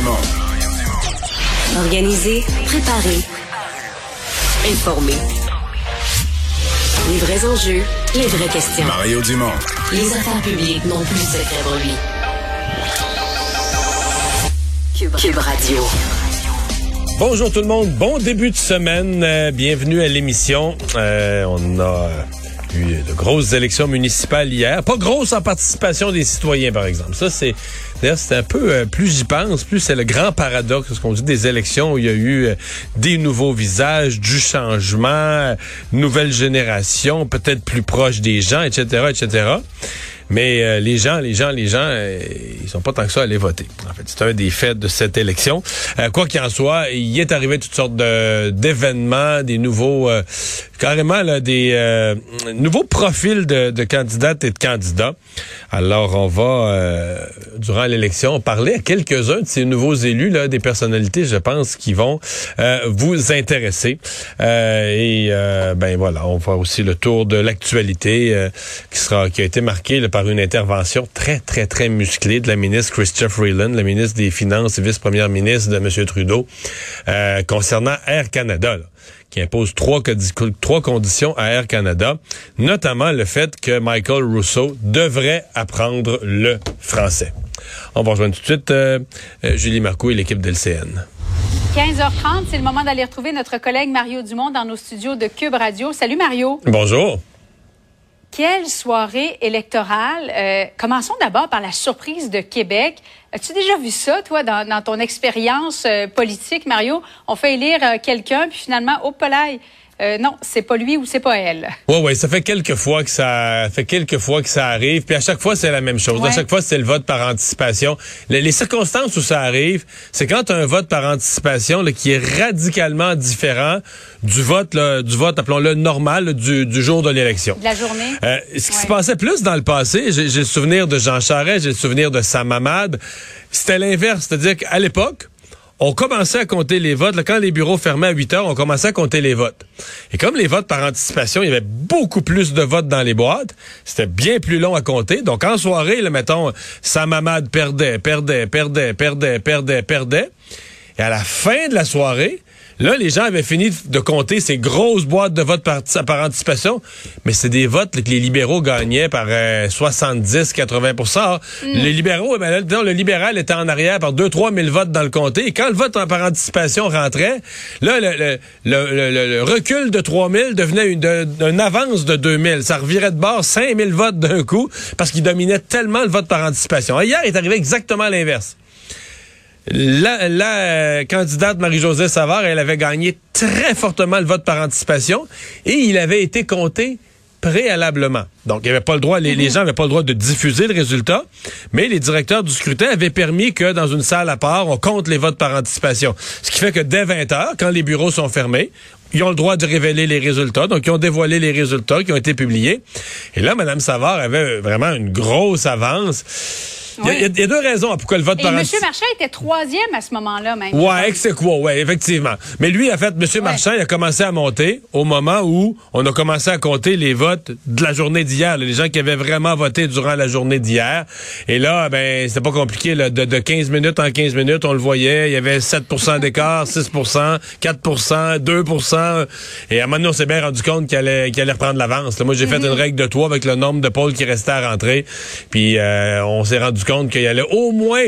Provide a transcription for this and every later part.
Dumont. Organiser, préparer, informer. Les vrais enjeux, les vraies questions. Mario Dumont. Les affaires publiques n'ont plus de secret pour lui. Cube, Cube Radio. Bonjour tout le monde, bon début de semaine, euh, bienvenue à l'émission. Euh, on a de grosses élections municipales hier, pas grosses en participation des citoyens par exemple. Ça c'est d'ailleurs c'est un peu euh, plus j'y pense, plus c'est le grand paradoxe ce qu'on dit des élections où il y a eu euh, des nouveaux visages, du changement, euh, nouvelle génération, peut-être plus proche des gens, etc., etc. Mais euh, les gens, les gens, les gens, ils sont pas tant que ça à aller voter. En fait, c'est un des faits de cette élection. Quoi qu'il en soit, il est arrivé toutes sortes de, d'événements, des nouveaux, carrément là, des euh, nouveaux profils de, de candidates et de candidats. Alors, on va, durant l'élection, parler à quelques-uns de ces nouveaux élus, là, des personnalités, je pense, qui vont vous intéresser. et ben voilà, on va aussi le tour de l'actualité qui sera, qui a été marqué par une intervention très, très, très musclée de la ministre Christophe Freeland, la ministre des Finances et vice-première ministre de M. Trudeau, euh, concernant Air Canada, là, qui impose trois, trois conditions à Air Canada, notamment le fait que Michael Rousseau devrait apprendre le français. On va rejoindre tout de suite euh, euh, Julie Marcoux et l'équipe d'LCN. 15h30, c'est le moment d'aller retrouver notre collègue Mario Dumont dans nos studios de Cube Radio. Salut Mario. Bonjour. Quelle soirée électorale? Euh, commençons d'abord par la surprise de Québec. As-tu déjà vu ça, toi, dans, dans ton expérience euh, politique, Mario? On fait élire euh, quelqu'un, puis finalement, au polaille. Euh, non, c'est pas lui ou c'est pas elle. Ouais, ouais, ça fait quelques fois que ça fait quelques fois que ça arrive, puis à chaque fois c'est la même chose. Ouais. À chaque fois c'est le vote par anticipation. Les, les circonstances où ça arrive, c'est quand as un vote par anticipation là, qui est radicalement différent du vote là, du vote appelons-le normal là, du, du jour de l'élection. De la journée? Euh, ce qui Ouais. se passait plus dans le passé, j'ai j'ai le souvenir de Jean Charest, j'ai le souvenir de Sam Hamad, c'était l'inverse, c'est-à-dire qu'à l'époque on commençait à compter les votes. Quand les bureaux fermaient à 8 heures, on commençait à compter les votes. Et comme les votes par anticipation, il y avait beaucoup plus de votes dans les boîtes, c'était bien plus long à compter. Donc, en soirée, là, mettons, Sam Hamad perdait, perdait, perdait, perdait, perdait, perdait. Et à la fin de la soirée, là, les gens avaient fini de compter ces grosses boîtes de votes par, par anticipation, mais c'est des votes que les libéraux gagnaient par euh, 70-80% Les libéraux, eh ben, le libéral était en arrière par 2-3 000 votes dans le comté. Et quand le vote par anticipation rentrait, là, le, le- le- le- le- le recul de 3 000 devenait une, de- une avance de 2 000. Ça revirait de bord 5 000 votes d'un coup parce qu'il dominait tellement le vote par anticipation. Et hier, il est arrivé exactement l'inverse. La, la, euh, candidate Marie-Josée Savard, elle avait gagné très fortement le vote par anticipation et il avait été compté préalablement. Donc, il avait pas le droit, les, les gens n'avaient pas le droit de diffuser le résultat, mais les directeurs du scrutin avaient permis que dans une salle à part, on compte les votes par anticipation. Ce qui fait que dès 20 heures, quand les bureaux sont fermés, ils ont le droit de révéler les résultats. Donc, ils ont dévoilé les résultats qui ont été publiés. Et là, Mme Savard avait vraiment une grosse avance. Il y a- Oui. il y, a- il y a deux raisons pourquoi le vote Et par M. Marchand était troisième à ce moment-là, même. Ouais, c'est quoi, ouais, effectivement. Mais lui, en fait, M. Marchand, il a commencé à monter au moment où on a commencé à compter les votes de la journée d'hier, les gens qui avaient vraiment voté durant la journée d'hier. Et là, ben, c'était pas compliqué, là, de, de 15 minutes en 15 minutes, on le voyait, il y avait 7% d'écart, 6 4 2 Et à un moment donné, on s'est bien rendu compte qu'il allait, qu'il allait reprendre l'avance. Moi, j'ai fait une règle de trois avec le nombre de pôles qui restait à rentrer. Puis, euh, on s'est rendu compte qu'il allait au moins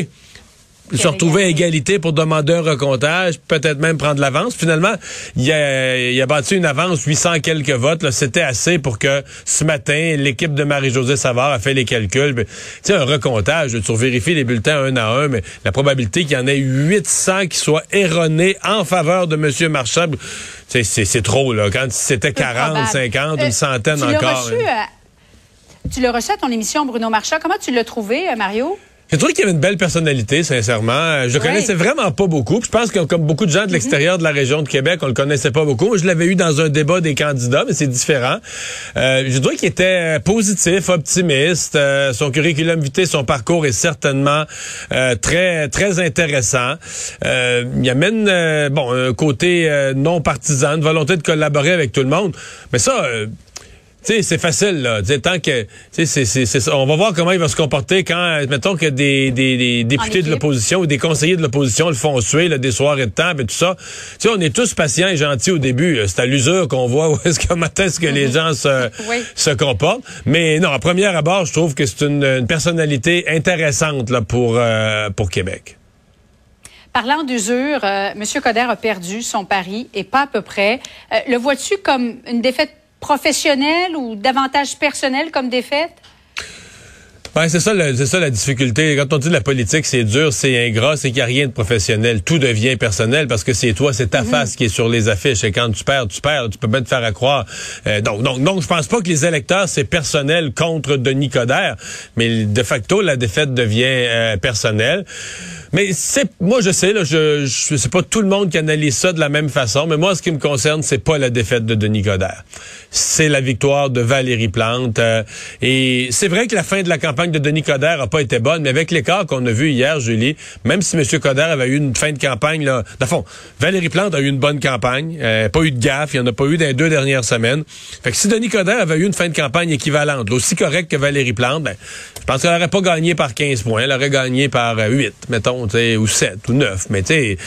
se retrouver à égalité pour demander un recomptage, peut-être même prendre l'avance. Finalement, il a, il a bâti une avance, 800 quelques votes. C'était assez pour que ce matin, l'équipe de Marie-Josée Savard a fait les calculs. Tu sais, un recomptage, tu vérifies les bulletins un à un, mais la probabilité qu'il y en ait 800 qui soient erronés en faveur de M. Marchand, c'est trop. Là. Quand c'était Peu 40, probable. 50, Euh, une centaine tu encore. reçu, hein. Euh, tu l'as reçu à ton émission, Bruno Marchand. Comment tu l'as trouvé, euh, Mario? J'ai trouvé qu'il avait une belle personnalité, sincèrement. Euh, Je le connaissais vraiment pas beaucoup. Puis Je pense que comme beaucoup de gens de l'extérieur de la région de Québec, on le connaissait pas beaucoup. Moi, je l'avais eu dans un débat des candidats, mais c'est différent. Euh, je trouvais qu'il était positif, optimiste. Euh, son curriculum vitae, son parcours est certainement euh, très très intéressant. Euh, il amène euh, bon un côté euh, non partisan, une volonté de collaborer avec tout le monde. Mais ça. Euh, sais, c'est facile, là. T'sais, tant que, c'est, c'est, c'est, on va voir comment il va se comporter quand, mettons que des, des, des députés de l'opposition ou des conseillers de l'opposition le font suer, là, des soirs et de temps, et tout ça. Tu sais, on est tous patients et gentils au début. C'est à l'usure qu'on voit où est-ce que matin est-ce que les mhm. gens se, se comportent. Mais non, à première abord, je trouve que c'est une, personnalité intéressante là pour euh, pour Québec. Parlant d'usure, euh, M. Coder a perdu son pari et pas à peu près. Euh, le vois-tu comme une défaite professionnelle ou davantage personnelle comme défaite? Ben, c'est ça, c'est ça la difficulté. Quand on dit la politique, c'est dur, c'est ingrat, c'est qu'il n'y a rien de professionnel. Tout devient personnel parce que c'est toi, c'est ta mhm. face qui est sur les affiches. Et quand tu perds, tu perds. Tu peux bien te faire à croire. Euh, donc, donc, donc, je pense pas que les électeurs, c'est personnel contre Denis Coderre. Mais de facto, la défaite devient euh, personnelle. Mais c'est, moi, je sais, là, je, je sais pas tout le monde qui analyse ça de la même façon. Mais moi, ce qui me concerne, c'est pas la défaite de Denis Coderre. C'est la victoire de Valérie Plante. Euh, et c'est vrai que la fin de la campagne de Denis Coderre a pas été bonne, mais avec l'écart qu'on a vu hier, Julie, même si M. Coderre avait eu une fin de campagne, là, dans fond, Valérie Plante a eu une bonne campagne, euh, pas eu de gaffe, il n'y en a pas eu dans les deux dernières semaines. Fait que si Denis Coderre avait eu une fin de campagne équivalente, aussi correcte que Valérie Plante, ben, je pense qu'elle n'aurait pas gagné par 15 points, elle aurait gagné par 8, euh, ou 7 ou 9, mais tu sais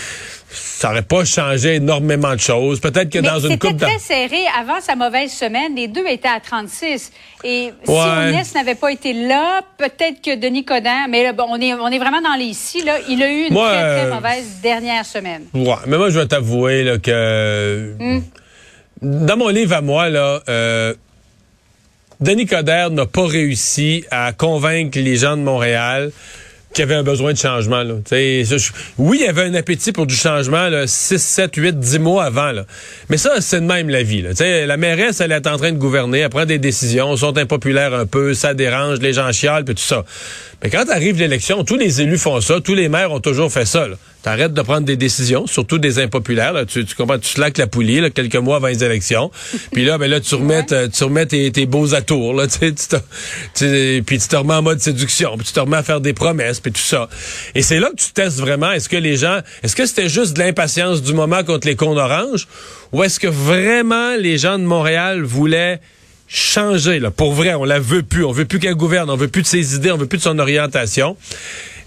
ça n'aurait pas changé énormément de choses. Peut-être que dans une coupe... C'était très serré. Avant sa mauvaise semaine, les deux étaient à 36. Et si Onès n'avait pas été là, peut-être que Denis Coderre... Mais là, bon, on, est, on est vraiment dans les ici. Là. Il a eu une très, très mauvaise dernière semaine. Ouais, mais moi, je vais t'avouer que... Hmm. Dans mon livre à moi, là... Euh, Denis Coderre n'a pas réussi à convaincre les gens de Montréal qu'il y avait un besoin de changement. Là. oui, il y avait un appétit pour du changement là, 6, 7, 8, 10 mois avant. Là. Mais ça, c'est de même la vie. Là. la mairesse, elle est en train de gouverner, elle prend des décisions, sont impopulaires un peu, ça dérange, les gens chialent, puis tout ça. Mais quand arrive l'élection, tous les élus font ça, tous les maires ont toujours fait ça. T'arrêtes de prendre des décisions, surtout des impopulaires. Là. Tu, tu comprends, tu slaques la poulie là, quelques mois avant les élections. puis là, ben là, tu remets, tu remets tes, beaux atours. Là, tu, tu puis tu te remets en mode séduction. Puis tu te remets à faire des promesses, puis tout ça. Et c'est là que tu testes vraiment. Est-ce que les gens, est-ce que c'était juste de l'impatience du moment contre les cons oranges, ou est-ce que vraiment les gens de Montréal voulaient changer là, pour vrai, on la veut plus, on veut plus qu'elle gouverne, on veut plus de ses idées, on veut plus de son orientation.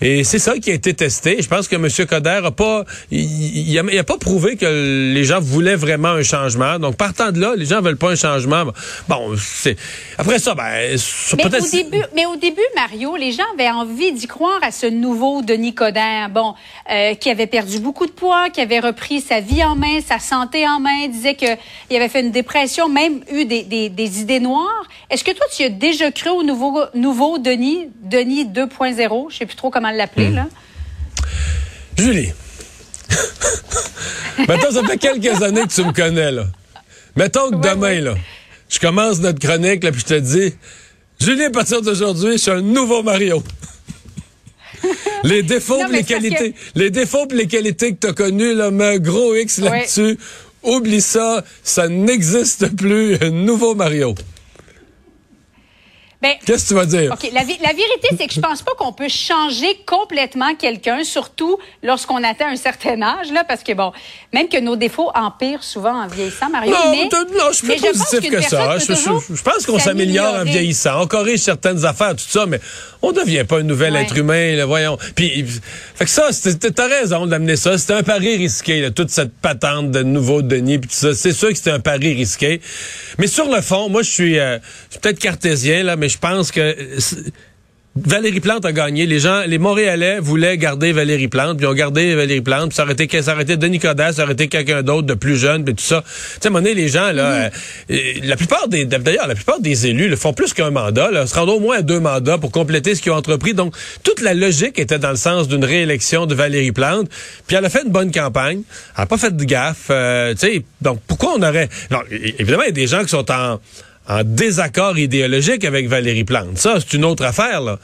Et c'est ça qui a été testé. Je pense que M. Coder a pas, il, a, pas prouvé que les gens voulaient vraiment un changement. Donc, partant de là, les gens veulent pas un changement. Bon, c'est, après ça, ben, mais au début, mais au début, Mario, les gens avaient envie d'y croire à ce nouveau Denis Coderre. Bon, euh, qui avait perdu beaucoup de poids, qui avait repris sa vie en main, sa santé en main, disait qu'il avait fait une dépression, même eu des, des, des idées noires. Est-ce que toi, tu as déjà cru au nouveau, nouveau Denis, Denis 2.0? Je sais plus trop comment l'appeler, hmm. là. Julie. Maintenant, ça fait quelques années que tu me connais, là. Mettons que demain, là, je commence notre chronique, là, puis je te dis, Julie, à partir d'aujourd'hui, je suis un nouveau Mario. les défauts les qualités, les défauts les qualités que tu as connues, là, mets un gros X là-dessus. Oublie ça, ça n'existe plus. Nouveau Mario. Ben, Qu'est-ce que tu vas dire? OK. La, la vérité, c'est que je pense pas qu'on peut changer complètement quelqu'un, surtout lorsqu'on atteint un certain âge, là, parce que bon, même que nos défauts empirent souvent en vieillissant, Mario. Non, mais, non je suis plus positif que ça. Je, pense qu'on s'améliore en vieillissant. On corrige certaines affaires, tout ça, mais on devient pas un nouvel être humain, là, voyons. Puis, fait que ça, t'as raison d'amener ça. C'était un pari risqué, là, toute cette patente de nouveau Denis, puis tout ça. C'est sûr que c'était un pari risqué. Mais sur le fond, moi, je suis, euh, peut-être cartésien, là, mais je pense que Valérie Plante a gagné. Les gens, les Montréalais voulaient garder Valérie Plante, puis ont gardé Valérie Plante, puis ça aurait été, ça aurait été Denis Coderre, ça aurait été quelqu'un d'autre de plus jeune, puis tout ça. Tu sais, à un moment donné, les gens, là, mm-hmm. euh, la plupart des, d'ailleurs, la plupart des élus le font plus qu'un mandat, là, se rendent au moins à deux mandats pour compléter ce qu'ils ont entrepris. Donc, toute la logique était dans le sens d'une réélection de Valérie Plante, puis elle a fait une bonne campagne, elle a pas fait de gaffe, euh, tu sais, donc pourquoi on aurait... Non, évidemment, il y a des gens qui sont en en désaccord idéologique avec Valérie Plante. Ça, c'est une autre affaire, là.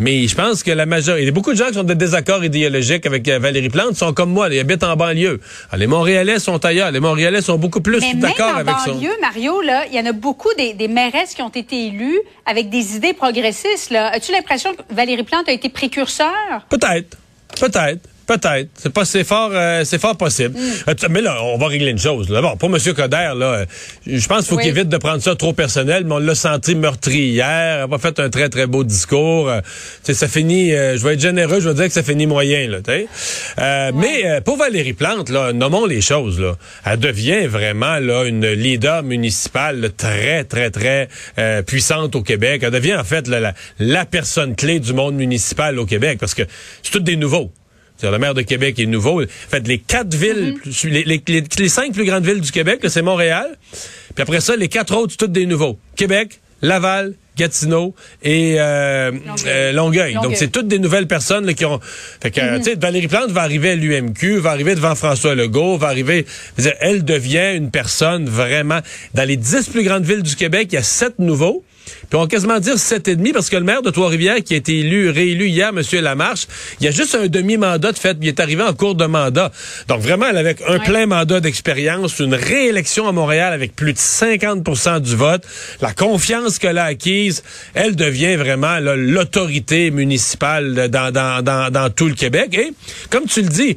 Mais je pense que la majorité... Il y a beaucoup de gens qui sont de désaccord idéologique avec euh, Valérie Plante, sont comme moi, ils habitent en banlieue. Ah, les Montréalais sont ailleurs. Les Montréalais sont beaucoup plus d'accord avec ça. en banlieue, Mario, là, il y en a beaucoup des, des mairesses qui ont été élues avec des idées progressistes. Là. As-tu l'impression que Valérie Plante a été précurseur? Peut-être. Peut-être. Peut-être. C'est pas c'est fort euh, c'est fort possible. Mm. Euh, Mais là, on va régler une chose. Là. Bon, pour M. Coder, là, je pense qu'il faut Oui. qu'il évite de prendre ça trop personnel, mais on l'a senti meurtri hier. Elle a fait un très, très beau discours. Euh, tu sais, ça finit, euh, je vais être généreux, je vais dire que ça finit moyen. Là. Euh, Mais euh, pour Valérie Plante, là, nommons les choses. Là. Elle devient vraiment là, une leader municipale là, très, très, très euh, puissante au Québec. Elle devient en fait là, la, la personne clé du monde municipal au Québec parce que c'est tout des nouveaux. C'est-à-dire, le maire de Québec est nouveau. En fait, les quatre villes, les, les- les- les cinq plus grandes villes du Québec, là, c'est Montréal. Puis après ça, les quatre autres, c'est toutes des nouveaux. Québec, Laval, Gatineau et euh, euh, Longueuil. Donc, Longueuil. c'est toutes des nouvelles personnes là, qui ont... Fait que, tu sais, Valérie Plante va arriver à l'UMQ, va arriver devant François Legault, va arriver... dire, elle devient une personne vraiment... Dans les dix plus grandes villes du Québec, il y a sept nouveaux. Puis on va quasiment dire sept et demi parce que le maire de Trois-Rivières qui a été élu, réélu hier, M. Lamarche, il y a juste un demi-mandat de fait, il est arrivé en cours de mandat. Donc vraiment, avec un Ouais. plein mandat d'expérience, une réélection à Montréal avec plus de 50% du vote, la confiance qu'elle a acquise, elle devient vraiment l'autorité municipale dans, dans, dans, dans tout le Québec. Et comme tu le dis,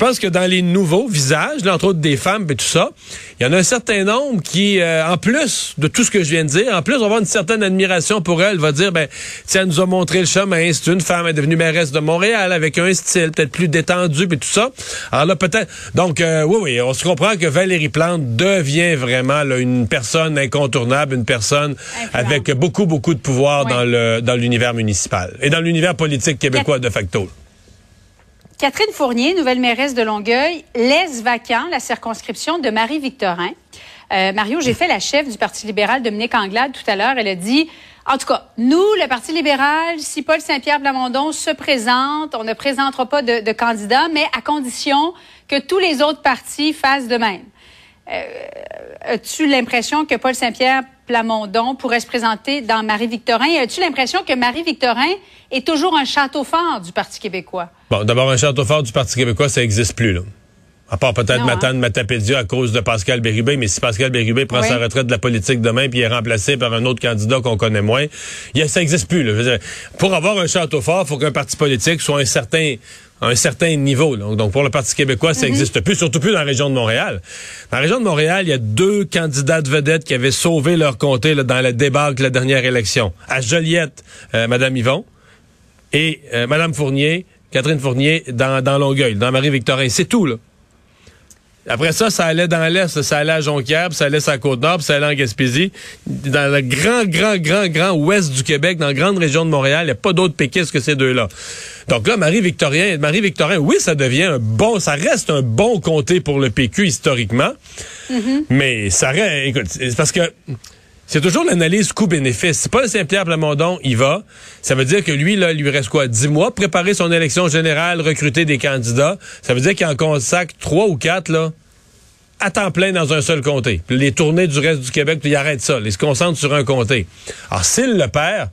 pense que dans les nouveaux visages, là, entre autres des femmes et tout ça, il y en a un certain nombre qui, euh, en plus de tout ce que je viens de dire, en plus, on va avoir une certaine admiration pour elle, va dire, ben, tiens, elle nous a montré le chemin, c'est une femme, elle est devenue mairesse de Montréal avec un style peut-être plus détendu et tout ça. Alors là, peut-être, donc, euh, oui, oui, on se comprend que Valérie Plante devient vraiment là, une personne incontournable, une personne avec beaucoup, beaucoup de pouvoir Oui. dans le dans l'univers municipal et dans l'univers politique québécois de facto. Catherine Fournier, nouvelle mairesse de Longueuil, laisse vacant la circonscription de Marie-Victorin. Euh, Mario, j'ai fait la chef du Parti libéral, Dominique Anglade, tout à l'heure. Elle a dit, en tout cas, nous, le Parti libéral, si Paul Saint-Pierre Plamondon se présente, on ne présentera pas de, de candidat, mais à condition que tous les autres partis fassent de même. Euh, as-tu l'impression que Paul Saint-Pierre Plamondon pourrait se présenter dans Marie-Victorin? As-tu l'impression que Marie-Victorin est toujours un château fort du Parti québécois? Bon, d'abord, un château fort du Parti québécois, ça n'existe plus, là. À part peut-être hein? Matane Matapédia à cause de Pascal Bérubé, mais si Pascal Bérubé prend Oui. sa retraite de la politique demain puis est remplacé par un autre candidat qu'on connaît moins, il y a- ça n'existe plus. Là. Dire, pour avoir un château fort, il faut qu'un parti politique soit un certain à un certain niveau. là. Donc, pour le Parti québécois, Mhm. ça n'existe plus, surtout plus dans la région de Montréal. Dans la région de Montréal, il y a deux candidats de vedettes qui avaient sauvé leur comté là, dans la débâcle de la dernière élection. À Joliette, euh, Mme Yvon, et euh, Mme Fournier, Catherine Fournier, dans, dans Longueuil, dans Marie-Victorin. C'est tout, là. Après ça, ça allait dans l'Est, ça allait à Jonquière, puis ça allait la Côte-Nord, puis ça allait en Gaspésie. Dans le grand, grand, grand, grand ouest du Québec, dans la grande région de Montréal, il n'y a pas d'autres péquistes que ces deux-là. Donc là, Marie-Victorin, Marie-Victorin, oui, ça devient un bon, ça reste un bon comté pour le PQ historiquement, mais ça reste, écoute, c'est parce que c'est toujours l'analyse coût-bénéfice. Si Paul Saint-Pierre Plamondon y va, ça veut dire que lui, là, il lui reste quoi? 10 mois, préparer son élection générale, recruter des candidats. Ça veut dire qu'il en consacre trois ou quatre, là, à temps plein dans un seul comté. Puis les tournées du reste du Québec, puis il arrête ça. Il se concentre sur un comté. Alors, s'il le perd,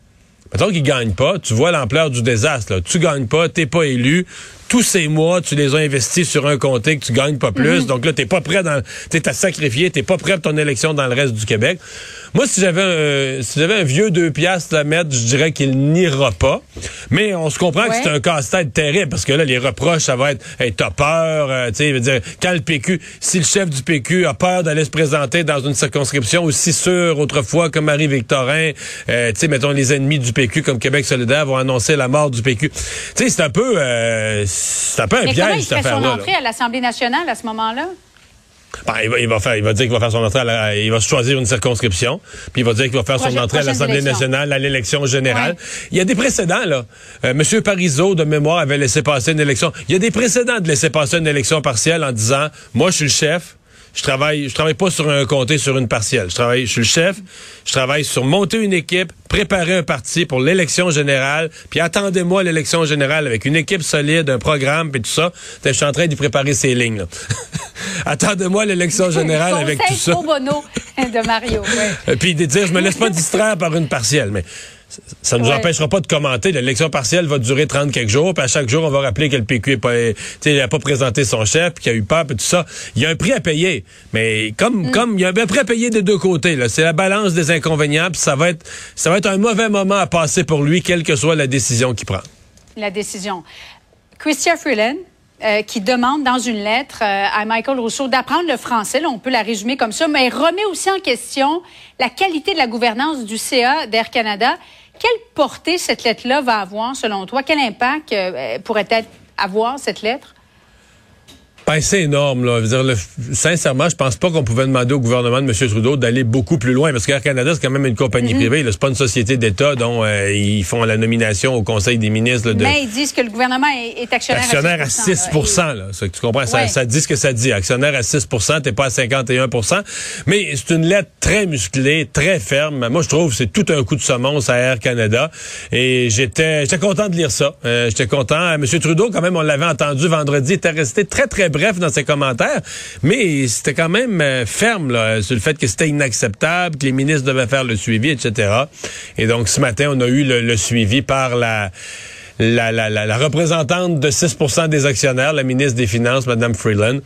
mettons qu'il gagne pas, tu vois l'ampleur du désastre. Là. Tu gagnes pas, t'es pas élu. Tous ces mois, tu les as investis sur un comté que tu gagnes pas plus. Donc là, t'es pas prêt dans, t'es à sacrifier, t'es pas prêt pour ton élection dans le reste du Québec. Moi, si j'avais un, si j'avais un vieux deux piastres à mettre, je dirais qu'il n'ira pas. Mais on se comprend que c'est un casse-tête terrible parce que là, les reproches, ça va être, hey, t'as peur, euh, tu sais, dire, quand le PQ, si le chef du PQ a peur d'aller se présenter dans une circonscription aussi sûre autrefois comme Marie-Victorin, euh, tu sais, mettons, les ennemis du PQ comme Québec solidaire vont annoncer la mort du PQ. Tu sais, c'est un peu, euh, c'est un peu un Mais comment piège, il cette ferait son affaire-là. là. entrée à l'Assemblée nationale à ce moment-là? Ben, il, va, il va faire, il va dire qu'il va faire son entrée, à la- il va choisir une circonscription, puis il va dire qu'il va faire son entrée à l'Assemblée nationale, à l'élection générale. Ouais. Il y a des précédents là. Euh, Monsieur Parizeau de mémoire avait laissé passer une élection. Il y a des précédents de laisser passer une élection partielle en disant, moi je suis le chef. Je travaille, je travaille pas sur un comté, sur une partielle. Je travaille, je suis le chef. Je travaille sur monter une équipe, préparer un parti pour l'élection générale, puis attendez-moi l'élection générale avec une équipe solide, un programme, puis tout ça. Je suis en train d'y préparer ces lignes. attendez-moi l'élection générale avec tout ça. bono de Mario. ouais. Puis de dire, je me laisse pas distraire par une partielle. Mais ça- ça nous Ouais. empêchera pas de commenter. L'élection partielle va durer 30 quelques jours. Puis à chaque jour, on va rappeler que le PQ est pas, pas présenté son chef, puis qu'il a eu peur, puis tout ça. Il y a un prix à payer. Mais comme, comme il y a un prix à payer des deux côtés. C'est la balance des inconvénients. Puis ça va être, ça va être un mauvais moment à passer pour lui, quelle que soit la décision qu'il prend. La décision. Christian Freeland, euh, qui demande dans une lettre euh, à Michael Rousseau d'apprendre le français. Là, on peut la résumer comme ça, mais remet aussi en question la qualité de la gouvernance du CA d'Air Canada. Quelle portée cette lettre-là va avoir, selon toi? Quel impact euh, pourrait-elle avoir, cette lettre? Ben, c'est énorme, là. Je veux dire, le, sincèrement, je pense pas qu'on pouvait demander au gouvernement de M. Trudeau d'aller beaucoup plus loin, parce qu'Air Canada, c'est quand même une compagnie Mhm. privée. là. C'est pas une société d'État dont euh, ils font la nomination au Conseil des ministres. là, de, Mais ils disent que le gouvernement est, est actionnaire, actionnaire à 6 là. là. Ça, tu comprends? Ça, Ouais. ça dit ce que ça dit. Actionnaire à 6% t'es pas à 51% Mais c'est une lettre très musclée, très ferme. Moi, je trouve que c'est tout un coup de semonce à Air Canada. Et j'étais j'étais content de lire ça. Euh, j'étais content. M. Trudeau, quand même, on l'avait entendu vendredi, était resté très, très bref dans ses commentaires. Mais c'était quand même euh, ferme là, sur le fait que c'était inacceptable, que les ministres devaient faire le suivi, etc. Et donc, ce matin, on a eu le, le suivi par la la, la, la, la représentante de 6% des actionnaires, la ministre des Finances, Mme Freeland.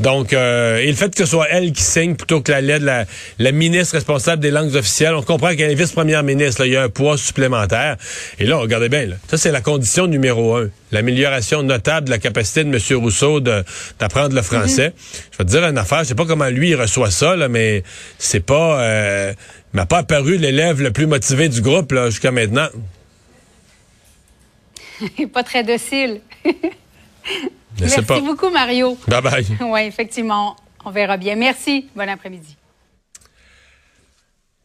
Donc, euh, et le fait que ce soit elle qui signe plutôt que la lettre, la, la ministre responsable des langues officielles, on comprend qu'elle est vice-première ministre. Là, il y a un poids supplémentaire. Et là, regardez bien, là, ça c'est la condition numéro un. L'amélioration notable de la capacité de M. Rousseau d'apprendre le français. Je vais te dire une affaire, je sais pas comment lui il reçoit ça, là, mais c'est pas... Euh, il m'a pas apparu l'élève le plus motivé du groupe jusqu'à maintenant. pas très docile. Merci pas. beaucoup, Mario. Bye bye. Oui, effectivement. On verra bien. Merci. Bon après-midi.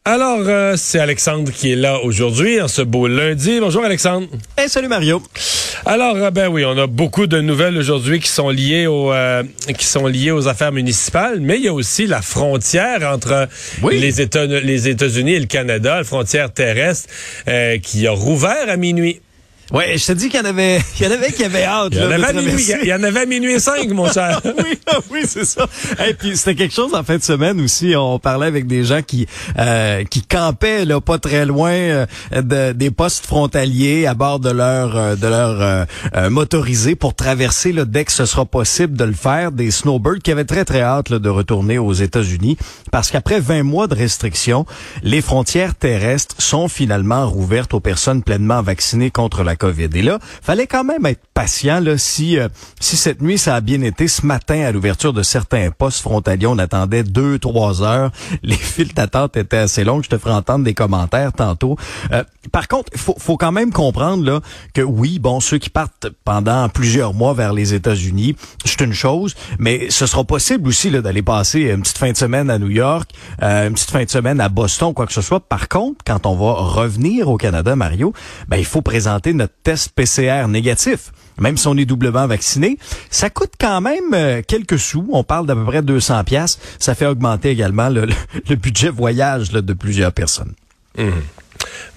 Alors, euh, c'est Alexandre qui est là aujourd'hui, en ce beau lundi. Bonjour Alexandre. Hey, salut Mario. Alors, euh, ben oui, on a beaucoup de nouvelles aujourd'hui qui sont liées aux euh, qui sont liées aux affaires municipales, mais il y a aussi la frontière entre Oui. les États les États-Unis et le Canada, la frontière terrestre, euh, qui a rouvert à minuit. Ouais, je te dis qu'il y en avait, il y en avait qui avaient hâte. Il y en avait à minuit, il y en avait à minuit cinq, mon cher. oui, ah oui, c'est ça. Et puis c'était quelque chose en fin de semaine aussi. On parlait avec des gens qui euh, qui campaient là pas très loin euh, de, des postes frontaliers à bord de leur euh, de leur euh, euh, motorisé pour traverser là, dès que ce sera possible de le faire. Des snowbirds qui avaient très très hâte là, de retourner aux États-Unis parce qu'après 20 mois de restrictions, les frontières terrestres sont finalement rouvertes aux personnes pleinement vaccinées contre la COVID. Et là, fallait quand même être patient là si euh, si cette nuit ça a bien été ce matin à l'ouverture de certains postes frontaliers, on attendait deux trois heures, les files d'attente étaient assez longues, je te ferai entendre des commentaires tantôt. Euh, par contre, faut faut quand même comprendre là que oui, bon ceux qui partent pendant plusieurs mois vers les États-Unis, c'est une chose, mais ce sera possible aussi d'aller passer une petite fin de semaine à New York, euh, une petite fin de semaine à Boston, quoi que ce soit. Par contre, quand on va revenir au Canada, Mario, ben il faut présenter notre test PCR négatif. Même si on est doublement vacciné, ça coûte quand même euh, quelques sous. On parle d'à peu près 200 pièces. Ça fait augmenter également le, le- le budget voyage là, de plusieurs personnes.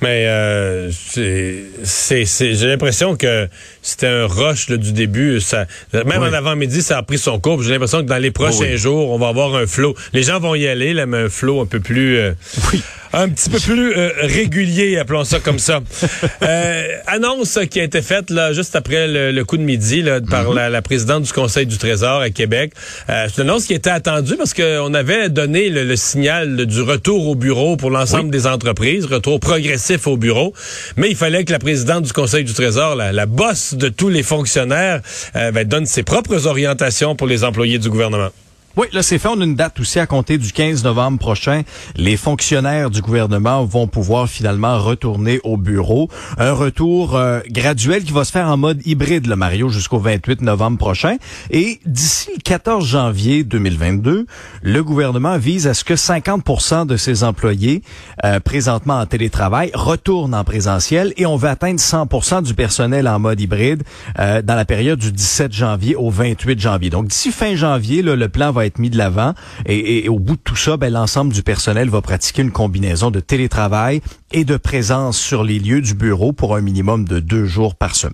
Mais euh, c'est, j'ai l'impression que c'était un rush là, du début. Ça, même Oui. en avant-midi, ça a pris son cours. J'ai l'impression que dans les prochains oui. jours, on va avoir un flot. Les gens vont y aller, là, mais un flot un peu plus, euh, Oui. Un petit peu plus euh, régulier, appelons ça comme ça. Euh, annonce qui a été faite là juste après le, le coup de midi là, par la, la présidente du Conseil du Trésor à Québec. Euh, c'est une annonce qui était attendue parce qu'on avait donné le, le signal du retour au bureau pour l'ensemble des entreprises, retour progressif au bureau. Mais il fallait que la présidente du Conseil du Trésor, la, la bosse de tous les fonctionnaires, euh, ben, donne ses propres orientations pour les employés du gouvernement. Oui, là, c'est fait. On a une date aussi à compter du 15 novembre prochain. Les fonctionnaires du gouvernement vont pouvoir finalement retourner au bureau. Un retour euh, graduel qui va se faire en mode hybride, le Mario, jusqu'au 28 novembre prochain. Et d'ici le 14 janvier 2022, le gouvernement vise à ce que 50% de ses employés euh, présentement en télétravail retournent en présentiel et on va atteindre 100 du personnel en mode hybride euh, dans la période du 17 janvier au 28 janvier. Donc d'ici fin janvier, là, le plan va être mis de l'avant et, et- et au bout de tout ça, ben, l'ensemble du personnel va pratiquer une combinaison de télétravail et de présence sur les lieux du bureau pour un minimum de deux jours par semaine.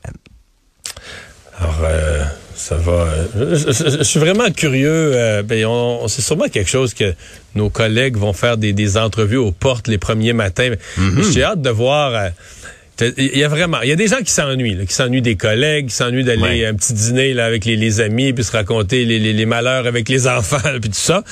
Alors, euh, ça va. euh, Je, je- je suis vraiment curieux. euh, ben, on, on- c'est sûrement quelque chose que nos collègues vont faire des, des entrevues aux portes les premiers matins. Mais J'ai hâte de voir. euh, Il y a vraiment, il y a des gens qui s'ennuient, là, qui s'ennuient des collègues, qui s'ennuient d'aller Ouais. à un petit dîner là, avec les, les amis, puis se raconter les, les, les malheurs avec les enfants, puis tout ça.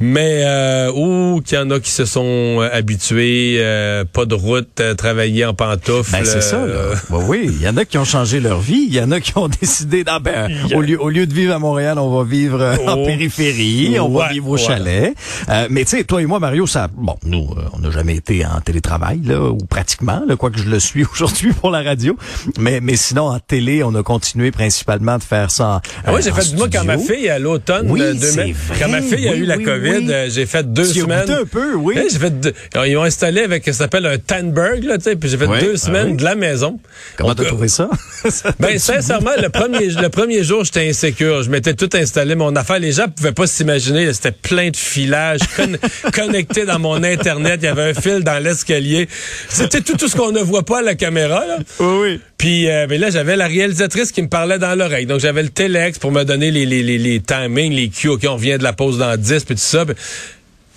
Mais euh, ou qu'il y en a qui se sont euh, habitués, euh, pas de route, euh, travailler en pantoufles. Ben, c'est ça, là. euh, Ben oui, il y en a qui ont changé leur vie. Il y en a qui ont décidé, ah, ben, au, lieu, au lieu de vivre à Montréal, on va vivre en Oh. périphérie, on va vivre au ouais. chalet. Euh, mais tu sais, toi et moi, Mario, ça, bon, nous, on n'a jamais été en télétravail, là, ou pratiquement, là, quoique je le suis aujourd'hui pour la radio. Mais, mais sinon, en télé, on a continué principalement de faire ça en, Ah oui, euh, j'ai en fait moi quand ma studio. fille à l'automne Oui, de c'est 2000, vrai. quand ma fille a Oui, eu la COVID, euh, j'ai fait deux Tu semaines. un peu, oui. Ouais, j'ai fait deux- ils ont installé avec ce qu'on s'appelle un Tanberg là, tu sais, puis j'ai fait deux ah semaines de la maison. Comment t'as trouvé ça? Ça Ben sincèrement, le premier le premier jour, j'étais insécure. Je m'étais tout installé mon affaire. Les gens pouvaient pas s'imaginer. C'était plein de filages con- connectés dans mon internet. Il y avait un fil dans l'escalier. C'était tout, tout ce qu'on ne voit pas à la caméra. Là. Oui, oui. Puis euh, ben là, j'avais la réalisatrice qui me parlait dans l'oreille. Donc j'avais le téléx pour me donner les, les, les, les timings, les cues. OK, on vient de la pause dans 10, puis tout ça. Ben,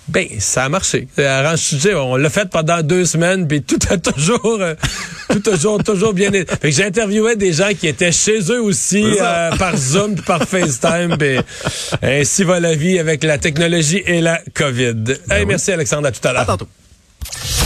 ben, ça a marché. Sais, on l'a fait pendant deux semaines, puis tout a toujours, euh, tout toujours, toujours bien été. Fait que j'interviewais des gens qui étaient chez eux aussi, euh, par Zoom, puis par FaceTime, puis ainsi va la vie avec la technologie et la COVID. hey, merci Alexandre, à tout à l'heure.